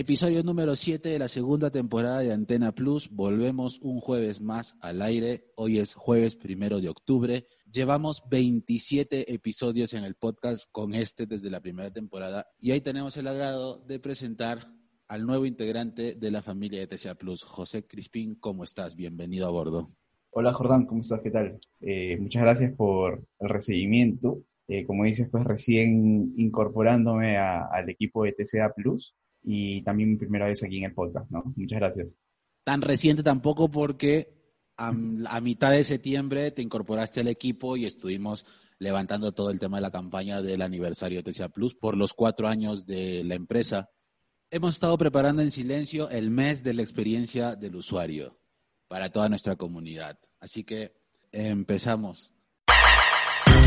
Episodio número 7 de la segunda temporada de Antena Plus. Volvemos un jueves más al aire. Hoy es jueves primero de octubre. Llevamos 27 episodios en el podcast con este desde la primera temporada y hoy tenemos el agrado de presentar al nuevo integrante de la familia de TCA Plus, José Crispín. ¿Cómo estás? Bienvenido a bordo. Hola Jordán, ¿cómo estás? ¿Qué tal? Eh, muchas gracias por el recibimiento. Eh, como dices, pues recién incorporándome al equipo de TCA Plus y también mi primera vez aquí en el podcast, ¿no? Muchas gracias. Tan reciente tampoco porque a, mitad de septiembre te incorporaste al equipo y estuvimos levantando todo el tema de la campaña del aniversario de TCA Plus por los cuatro años de la empresa. Hemos estado preparando en silencio el mes de la experiencia del usuario para toda nuestra comunidad. Así que empezamos.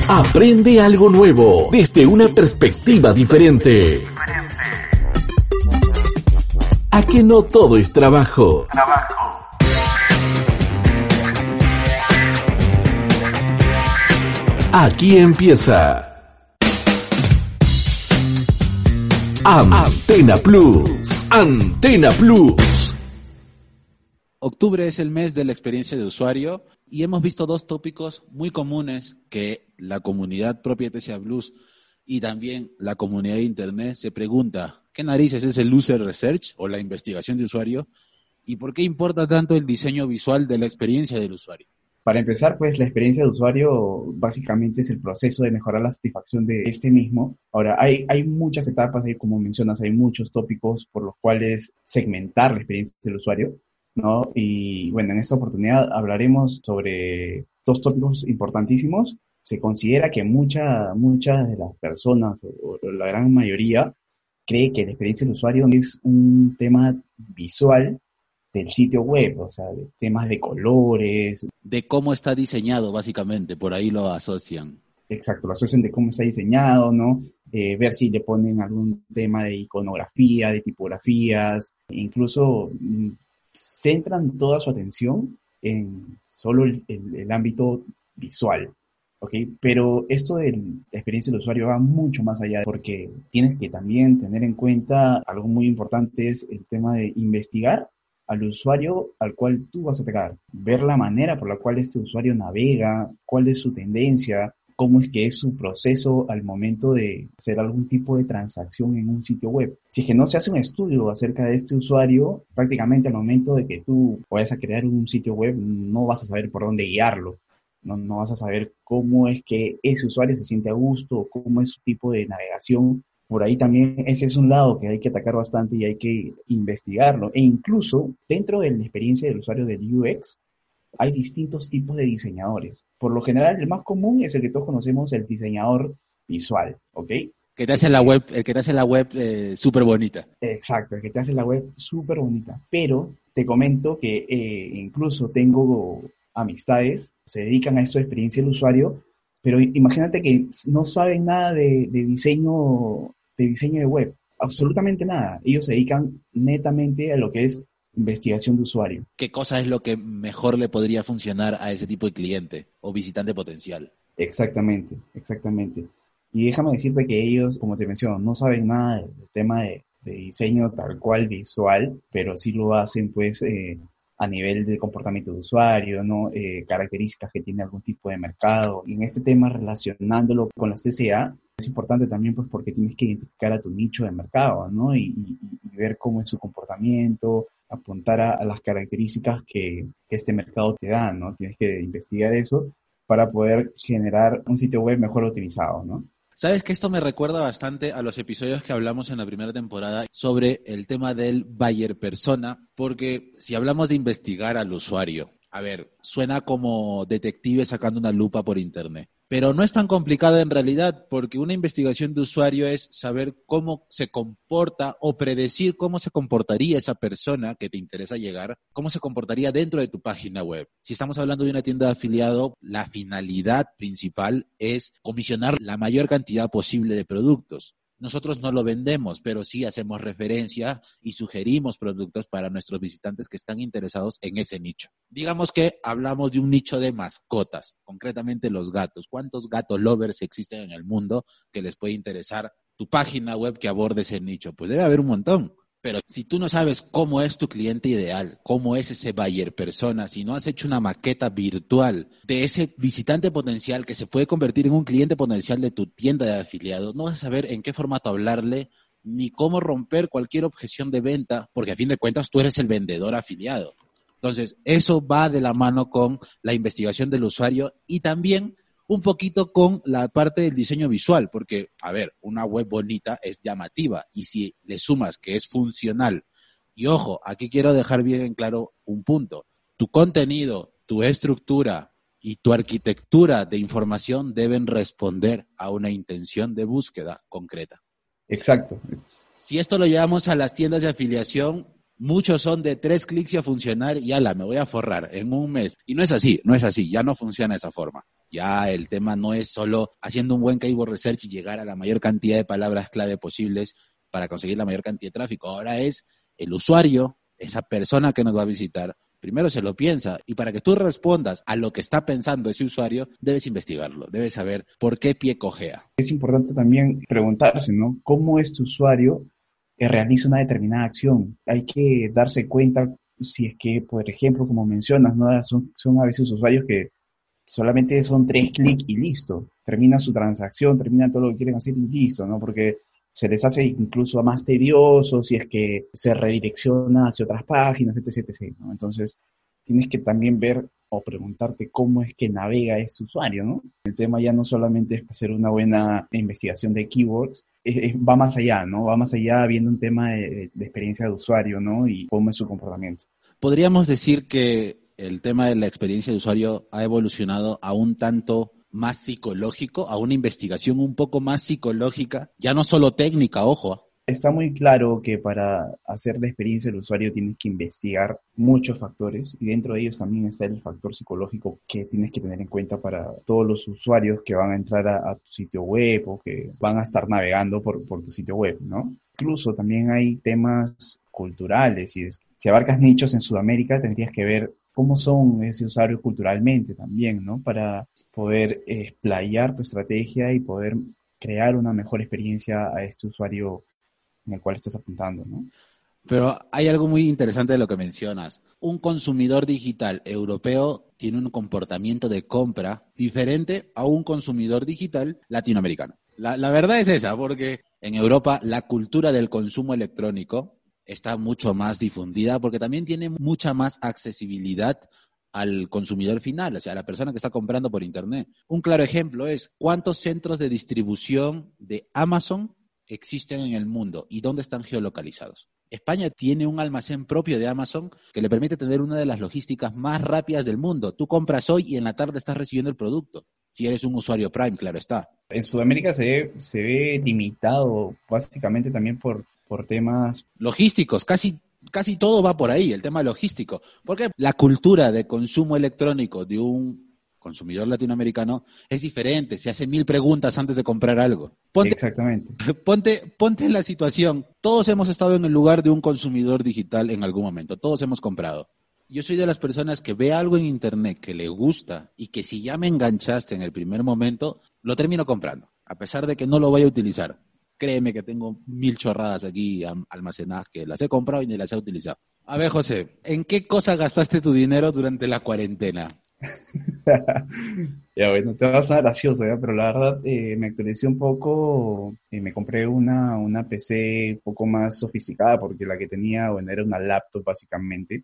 Aprende algo nuevo desde una perspectiva diferente. A que no todo es trabajo. Trabajo. Aquí empieza. Antena Plus. Antena Plus. Octubre es el mes de la experiencia de usuario y hemos visto dos tópicos muy comunes que la comunidad propia de TCA Blues y también la comunidad de Internet se pregunta, ¿qué narices es el user research o la investigación de usuario? ¿Y por qué importa tanto el diseño visual de la experiencia del usuario? Para empezar, pues la experiencia de usuario básicamente es el proceso de mejorar la satisfacción de este mismo. Ahora, hay, hay muchas etapas, como mencionas, hay muchos tópicos por los cuales segmentar la experiencia del usuario, ¿no? Y bueno, en esta oportunidad hablaremos sobre dos tópicos importantísimos. Se considera que mucha, muchas de las personas, o la gran mayoría, cree que la experiencia del usuario es un tema visual del sitio web, o sea, de temas de colores. De cómo está diseñado, básicamente, por ahí lo asocian. Exacto, lo asocian de cómo está diseñado, ¿no? Eh, ver si le ponen algún tema de iconografía, de tipografías, incluso mm, centran toda su atención en solo el, el ámbito visual. Pero esto de la experiencia del usuario va mucho más allá porque tienes que también tener en cuenta algo muy importante es el tema de investigar al usuario al cual tú vas a atacar, ver la manera por la cual este usuario navega, cuál es su tendencia, cómo es que es su proceso al momento de hacer algún tipo de transacción en un sitio web. Si es que no se hace un estudio acerca de este usuario, prácticamente al momento de que tú vayas a crear un sitio web, no vas a saber por dónde guiarlo no, no vas a saber cómo es que ese usuario se siente a gusto, cómo es su tipo de navegación. Por ahí también ese es un lado que hay que atacar bastante y hay que investigarlo. E incluso dentro de la experiencia del usuario del UX, hay distintos tipos de diseñadores. Por lo general, el más común es el que todos conocemos, el diseñador visual, ¿ok? Que te hace la web, el que te hace la web eh, súper bonita. Exacto, el que te hace la web súper bonita. Pero te comento que eh, incluso tengo amistades, se dedican a esto de experiencia del usuario, pero imagínate que no saben nada de, diseño, de diseño de web, absolutamente nada. Ellos se dedican netamente a lo que es investigación de usuario. ¿Qué cosa es lo que mejor le podría funcionar a ese tipo de cliente o visitante potencial? Exactamente, exactamente. Y déjame decirte que ellos, como te menciono, no saben nada del tema de, diseño tal cual visual, pero sí lo hacen pues eh, a nivel de comportamiento de usuario, ¿no? Eh, características que tiene algún tipo de mercado. Y en este tema, relacionándolo con las TCA, es importante también pues porque tienes que identificar a tu nicho de mercado, ¿no? Y, ver cómo es su comportamiento, apuntar a, las características que, que, este mercado te da, ¿no? Tienes que investigar eso para poder generar un sitio web mejor optimizado, ¿no? Sabes que esto me recuerda bastante a los episodios que hablamos en la primera temporada sobre el tema del buyer persona, porque si hablamos de investigar al usuario, a ver, suena como detective sacando una lupa por internet. Pero no es tan complicado en realidad, porque una investigación de usuario es saber cómo se comporta o predecir cómo se comportaría esa persona que te interesa llegar, cómo se comportaría dentro de tu página web. Si estamos hablando de una tienda de afiliado, la finalidad principal es comisionar la mayor cantidad posible de productos. Nosotros no lo vendemos, pero sí hacemos referencia y sugerimos productos para nuestros visitantes que están interesados en ese nicho. Digamos que hablamos de un nicho de mascotas, concretamente los gatos. ¿Cuántos gatos lovers existen en el mundo que les puede interesar tu página web que aborde ese nicho? Pues debe haber un montón. Pero si tú no sabes cómo es tu cliente ideal, cómo es ese buyer persona, si no has hecho una maqueta virtual de ese visitante potencial que se puede convertir en un cliente potencial de tu tienda de afiliados, no vas a saber en qué formato hablarle ni cómo romper cualquier objeción de venta, porque a fin de cuentas tú eres el vendedor afiliado. Entonces, eso va de la mano con la investigación del usuario y también un poquito con la parte del diseño visual, porque, a ver, una web bonita es llamativa y si le sumas que es funcional, y ojo, aquí quiero dejar bien en claro un punto, tu contenido, tu estructura y tu arquitectura de información deben responder a una intención de búsqueda concreta. Exacto. Si esto lo llevamos a las tiendas de afiliación, muchos son de tres clics y a funcionar y ala, me voy a forrar en un mes. Y no es así, no es así, ya no funciona de esa forma. Ya el tema no es solo haciendo un buen keyword research y llegar a la mayor cantidad de palabras clave posibles para conseguir la mayor cantidad de tráfico. Ahora es el usuario, esa persona que nos va a visitar, primero se lo piensa y para que tú respondas a lo que está pensando ese usuario, debes investigarlo, debes saber por qué pie cojea. Es importante también preguntarse, ¿no? ¿Cómo es tu usuario que realiza una determinada acción? Hay que darse cuenta si es que, por ejemplo, como mencionas, ¿no? son, son a veces usuarios que solamente son tres clics y listo. Termina su transacción, termina todo lo que quieren hacer y listo, ¿no? Porque se les hace incluso más tedioso si es que se redirecciona hacia otras páginas, etc, etc. Entonces, tienes que también ver o preguntarte cómo es que navega este usuario, ¿no? El tema ya no solamente es hacer una buena investigación de keywords, va más allá, ¿no? Va más allá viendo un tema de experiencia de usuario, ¿no? Y cómo es su comportamiento. Podríamos decir que el tema de la experiencia de usuario ha evolucionado a un tanto más psicológico, a una investigación un poco más psicológica, ya no solo técnica, ojo. Está muy claro que para hacer la experiencia del usuario tienes que investigar muchos factores y dentro de ellos también está el factor psicológico que tienes que tener en cuenta para todos los usuarios que van a entrar a, tu sitio web o que van a estar navegando por, por tu sitio web, ¿no? Incluso también hay temas culturales y si abarcas nichos en Sudamérica tendrías que ver cómo son ese usuario culturalmente también, ¿no? Para poder explayar tu estrategia y poder crear una mejor experiencia a este usuario en el cual estás apuntando, ¿no? Pero hay algo muy interesante de lo que mencionas. Un consumidor digital europeo tiene un comportamiento de compra diferente a un consumidor digital latinoamericano. La, la verdad es esa, porque en Europa la cultura del consumo electrónico está mucho más difundida porque también tiene mucha más accesibilidad al consumidor final, o sea, a la persona que está comprando por Internet. Un claro ejemplo es cuántos centros de distribución de Amazon existen en el mundo y dónde están geolocalizados. España tiene un almacén propio de Amazon que le permite tener una de las logísticas más rápidas del mundo. Tú compras hoy y en la tarde estás recibiendo el producto. Si eres un usuario Prime, claro está. En Sudamérica se se ve limitado básicamente también por por temas logísticos, casi casi todo va por ahí, el tema logístico. Porque la cultura de consumo electrónico de un consumidor latinoamericano es diferente, se hace mil preguntas antes de comprar algo. Exactamente. Ponte, ponte en la situación, todos hemos estado en el lugar de un consumidor digital en algún momento, todos hemos comprado. Yo soy de las personas que ve algo en internet que le gusta y que si ya me enganchaste en el primer momento, lo termino comprando, a pesar de que no lo voy a utilizar créeme que tengo mil chorradas aquí almacenadas que las he comprado y ni las he utilizado. A ver, José, ¿en qué cosa gastaste tu dinero durante la cuarentena? ya bueno, te vas a gracioso, ¿ya? pero la verdad eh, me actualicé un poco, y me compré una, una PC un poco más sofisticada porque la que tenía, bueno, era una laptop básicamente.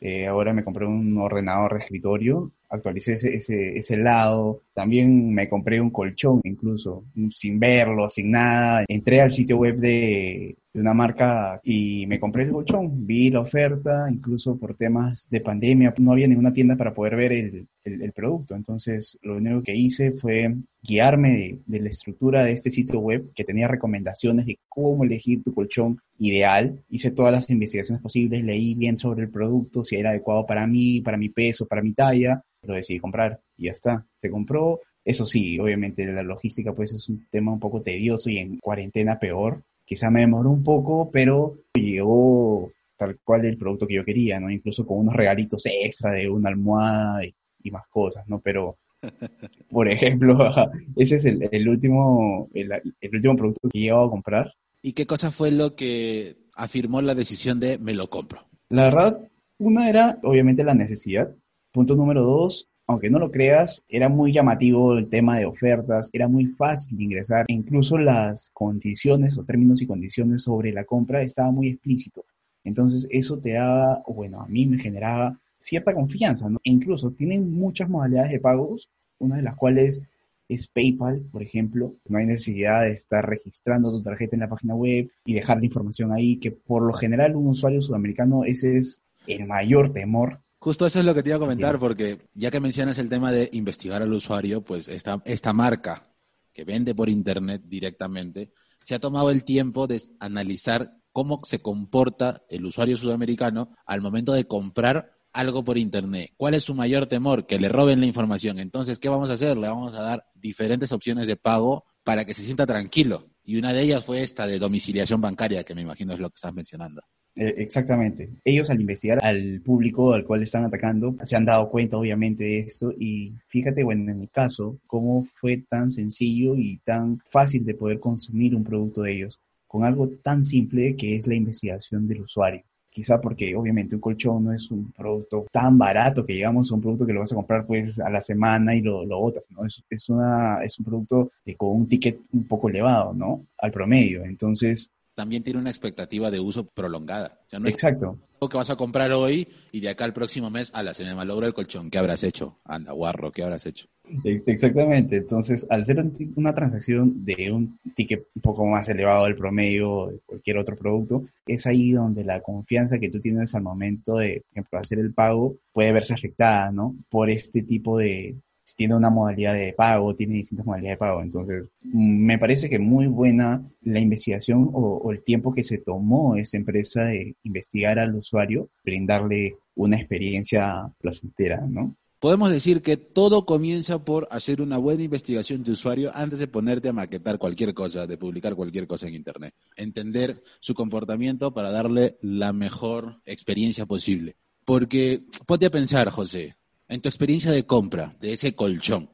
Eh, ahora me compré un ordenador de escritorio, actualicé ese, ese, ese lado. También me compré un colchón, incluso, sin verlo, sin nada. Entré al sitio web de, de una marca y me compré el colchón. Vi la oferta, incluso por temas de pandemia, no había ninguna tienda para poder ver el, el, producto. Entonces, lo único que hice fue guiarme de, la estructura de este sitio web que tenía recomendaciones de cómo elegir tu colchón ideal. Hice todas las investigaciones posibles, leí bien sobre el producto, si era adecuado para mí, para mi peso, para mi talla. Lo decidí comprar y ya está. Se compró. Eso sí, obviamente la logística pues es un tema un poco tedioso y en cuarentena peor quizá me demoró un poco, pero llegó tal cual el producto que yo quería, ¿no? Incluso con unos regalitos extra de una almohada y, más cosas, ¿no? Pero, por ejemplo, ese es el, último, el, último producto que he llegado a comprar. ¿Y qué cosa fue lo que afirmó la decisión de me lo compro? La verdad, una era obviamente la necesidad. Punto número dos, aunque no lo creas, era muy llamativo el tema de ofertas, era muy fácil ingresar, incluso las condiciones o términos y condiciones sobre la compra estaba muy explícito. Entonces eso te daba, bueno, a mí me generaba cierta confianza. E incluso tienen muchas modalidades de pagos, una de las cuales es PayPal, por ejemplo. No hay necesidad de estar registrando tu tarjeta en la página web y dejar la información ahí, que por lo general un usuario sudamericano ese es el mayor temor. Justo eso es lo que te iba a comentar, porque ya que mencionas el tema de investigar al usuario, pues esta, esta marca que vende por Internet directamente, se ha tomado el tiempo de analizar cómo se comporta el usuario sudamericano al momento de comprar algo por Internet. ¿Cuál es su mayor temor? Que le roben la información. Entonces, ¿qué vamos a hacer? Le vamos a dar diferentes opciones de pago para que se sienta tranquilo. Y una de ellas fue esta de domiciliación bancaria, que me imagino es lo que estás mencionando. Eh, exactamente. Ellos al investigar al público al cual están atacando, se han dado cuenta obviamente de esto y fíjate, bueno, en mi caso, cómo fue tan sencillo y tan fácil de poder consumir un producto de ellos, con algo tan simple que es la investigación del usuario quizá porque obviamente un colchón no es un producto tan barato que digamos un producto que lo vas a comprar pues a la semana y lo, lo botas, ¿no? Es, es, una, es un producto de, con un ticket un poco elevado, ¿no? Al promedio. Entonces, también tiene una expectativa de uso prolongada. Exacto. Lo que vas a comprar hoy y de acá al próximo mes, a la se me malogró el colchón. ¿Qué habrás hecho? Anda, guarro, ¿qué habrás hecho? Exactamente. Entonces, al ser una transacción de un ticket un poco más elevado del promedio de cualquier otro producto, es ahí donde la confianza que tú tienes al momento de, por ejemplo, hacer el pago puede verse afectada, ¿no? Por este tipo de, tiene una modalidad de pago, tiene distintas modalidades de pago. Entonces, me parece que muy buena la investigación o, el tiempo que se tomó esa empresa de investigar al usuario, brindarle una experiencia placentera, ¿no? Podemos decir que todo comienza por hacer una buena investigación de usuario antes de ponerte a maquetar cualquier cosa, de publicar cualquier cosa en Internet. Entender su comportamiento para darle la mejor experiencia posible. Porque ponte a pensar, José, en tu experiencia de compra de ese colchón,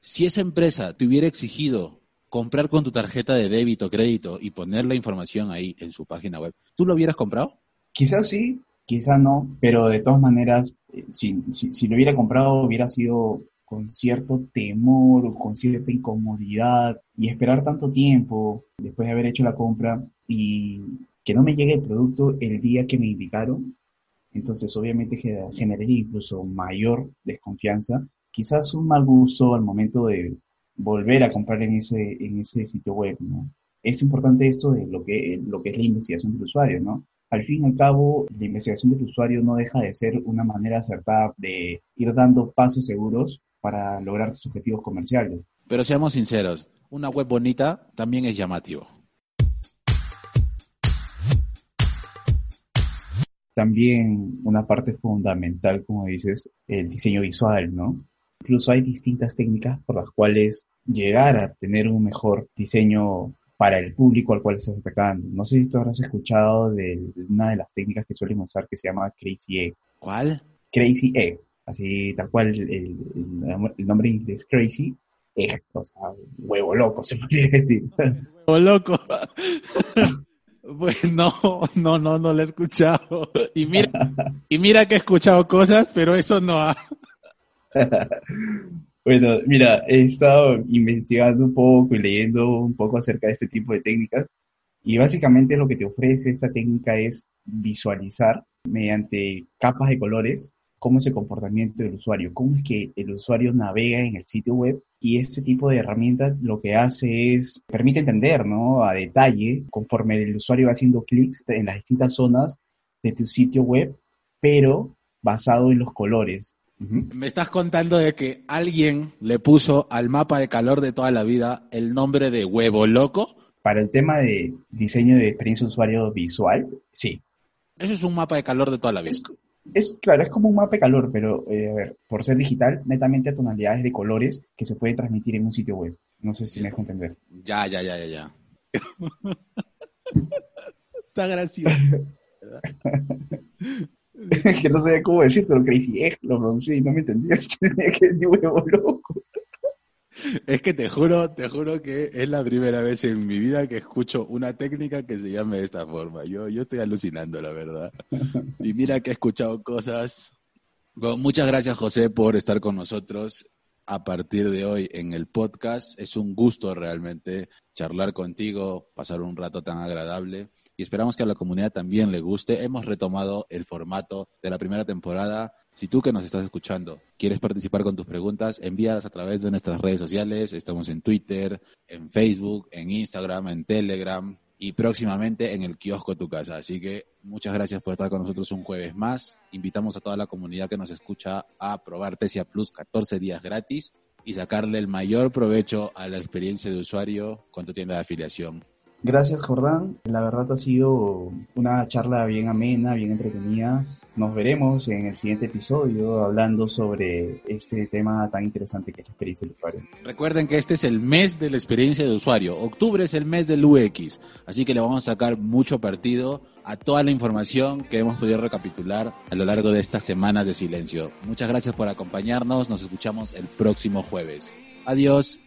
si esa empresa te hubiera exigido comprar con tu tarjeta de débito, crédito y poner la información ahí en su página web, ¿tú lo hubieras comprado? Quizás sí, quizás no, pero de todas maneras, eh, si, si, lo hubiera comprado hubiera sido con cierto temor o con cierta incomodidad y esperar tanto tiempo después de haber hecho la compra y que no me llegue el producto el día que me indicaron, entonces obviamente generaría incluso mayor desconfianza, quizás un mal gusto al momento de volver a comprar en ese, en ese sitio web, ¿no? Es importante esto de lo que, lo que es la investigación del usuario, ¿no? Al fin y al cabo, la investigación del usuario no deja de ser una manera acertada de ir dando pasos seguros para lograr sus objetivos comerciales. Pero seamos sinceros, una web bonita también es llamativo. También una parte fundamental, como dices, el diseño visual, ¿no? Incluso hay distintas técnicas por las cuales llegar a tener un mejor diseño para el público al cual estás atacando. No sé si tú habrás escuchado de una de las técnicas que suelen usar que se llama Crazy Egg. ¿Cuál? Crazy Egg, así tal cual el, nombre en inglés Crazy Egg, o sea, huevo loco se podría decir. Huevo loco. Pues no, no, no, no lo he escuchado. Y mira, y mira que he escuchado cosas, pero eso no ha. Bueno, mira, he estado investigando un poco y leyendo un poco acerca de este tipo de técnicas. Y básicamente lo que te ofrece esta técnica es visualizar mediante capas de colores cómo es el comportamiento del usuario, cómo es que el usuario navega en el sitio web y este tipo de herramientas lo que hace es, permite entender, ¿no? A detalle, conforme el usuario va haciendo clics en las distintas zonas de tu sitio web, pero basado en los colores. Me estás contando de que alguien le puso al mapa de calor de toda la vida el nombre de huevo loco. Para el tema de diseño de experiencia de usuario visual, sí. Eso es un mapa de calor de toda la vida es claro, es como un mapa de calor, pero eh, a ver, por ser digital, netamente a tonalidades de colores que se puede transmitir en un sitio web. No sé si me dejo entender. Ya, ya, ya, ya, ya. Está gracioso. que no sabía cómo decirte lo crazy egg, lo pronuncié y no me entendías que tenía que decir huevo loco. Es que te juro, te juro que es la primera vez en mi vida que escucho una técnica que se llame de esta forma. Yo, yo estoy alucinando, la verdad. Y mira que he escuchado cosas. muchas gracias, José, por estar con nosotros a partir de hoy en el podcast. Es un gusto realmente charlar contigo, pasar un rato tan agradable y esperamos que a la comunidad también le guste. Hemos retomado el formato de la primera temporada. Si tú que nos estás escuchando quieres participar con tus preguntas, envíalas a través de nuestras redes sociales. Estamos en Twitter, en Facebook, en Instagram, en Telegram y próximamente en el kiosco Tu Casa. Así que muchas gracias por estar con nosotros un jueves más. Invitamos a toda la comunidad que nos escucha a probar Tesia Plus 14 días gratis y sacarle el mayor provecho a la experiencia de usuario con tu tienda de afiliación. Gracias Jordán, la verdad ha sido una charla bien amena, bien entretenida. Nos veremos en el siguiente episodio hablando sobre este tema tan interesante que es la experiencia de usuario. Recuerden que este es el mes de la experiencia de usuario. Octubre es el mes del UX, así que le vamos a sacar mucho partido a toda la información que hemos podido recapitular a lo largo de estas semanas de silencio. Muchas gracias por acompañarnos, nos escuchamos el próximo jueves. Adiós.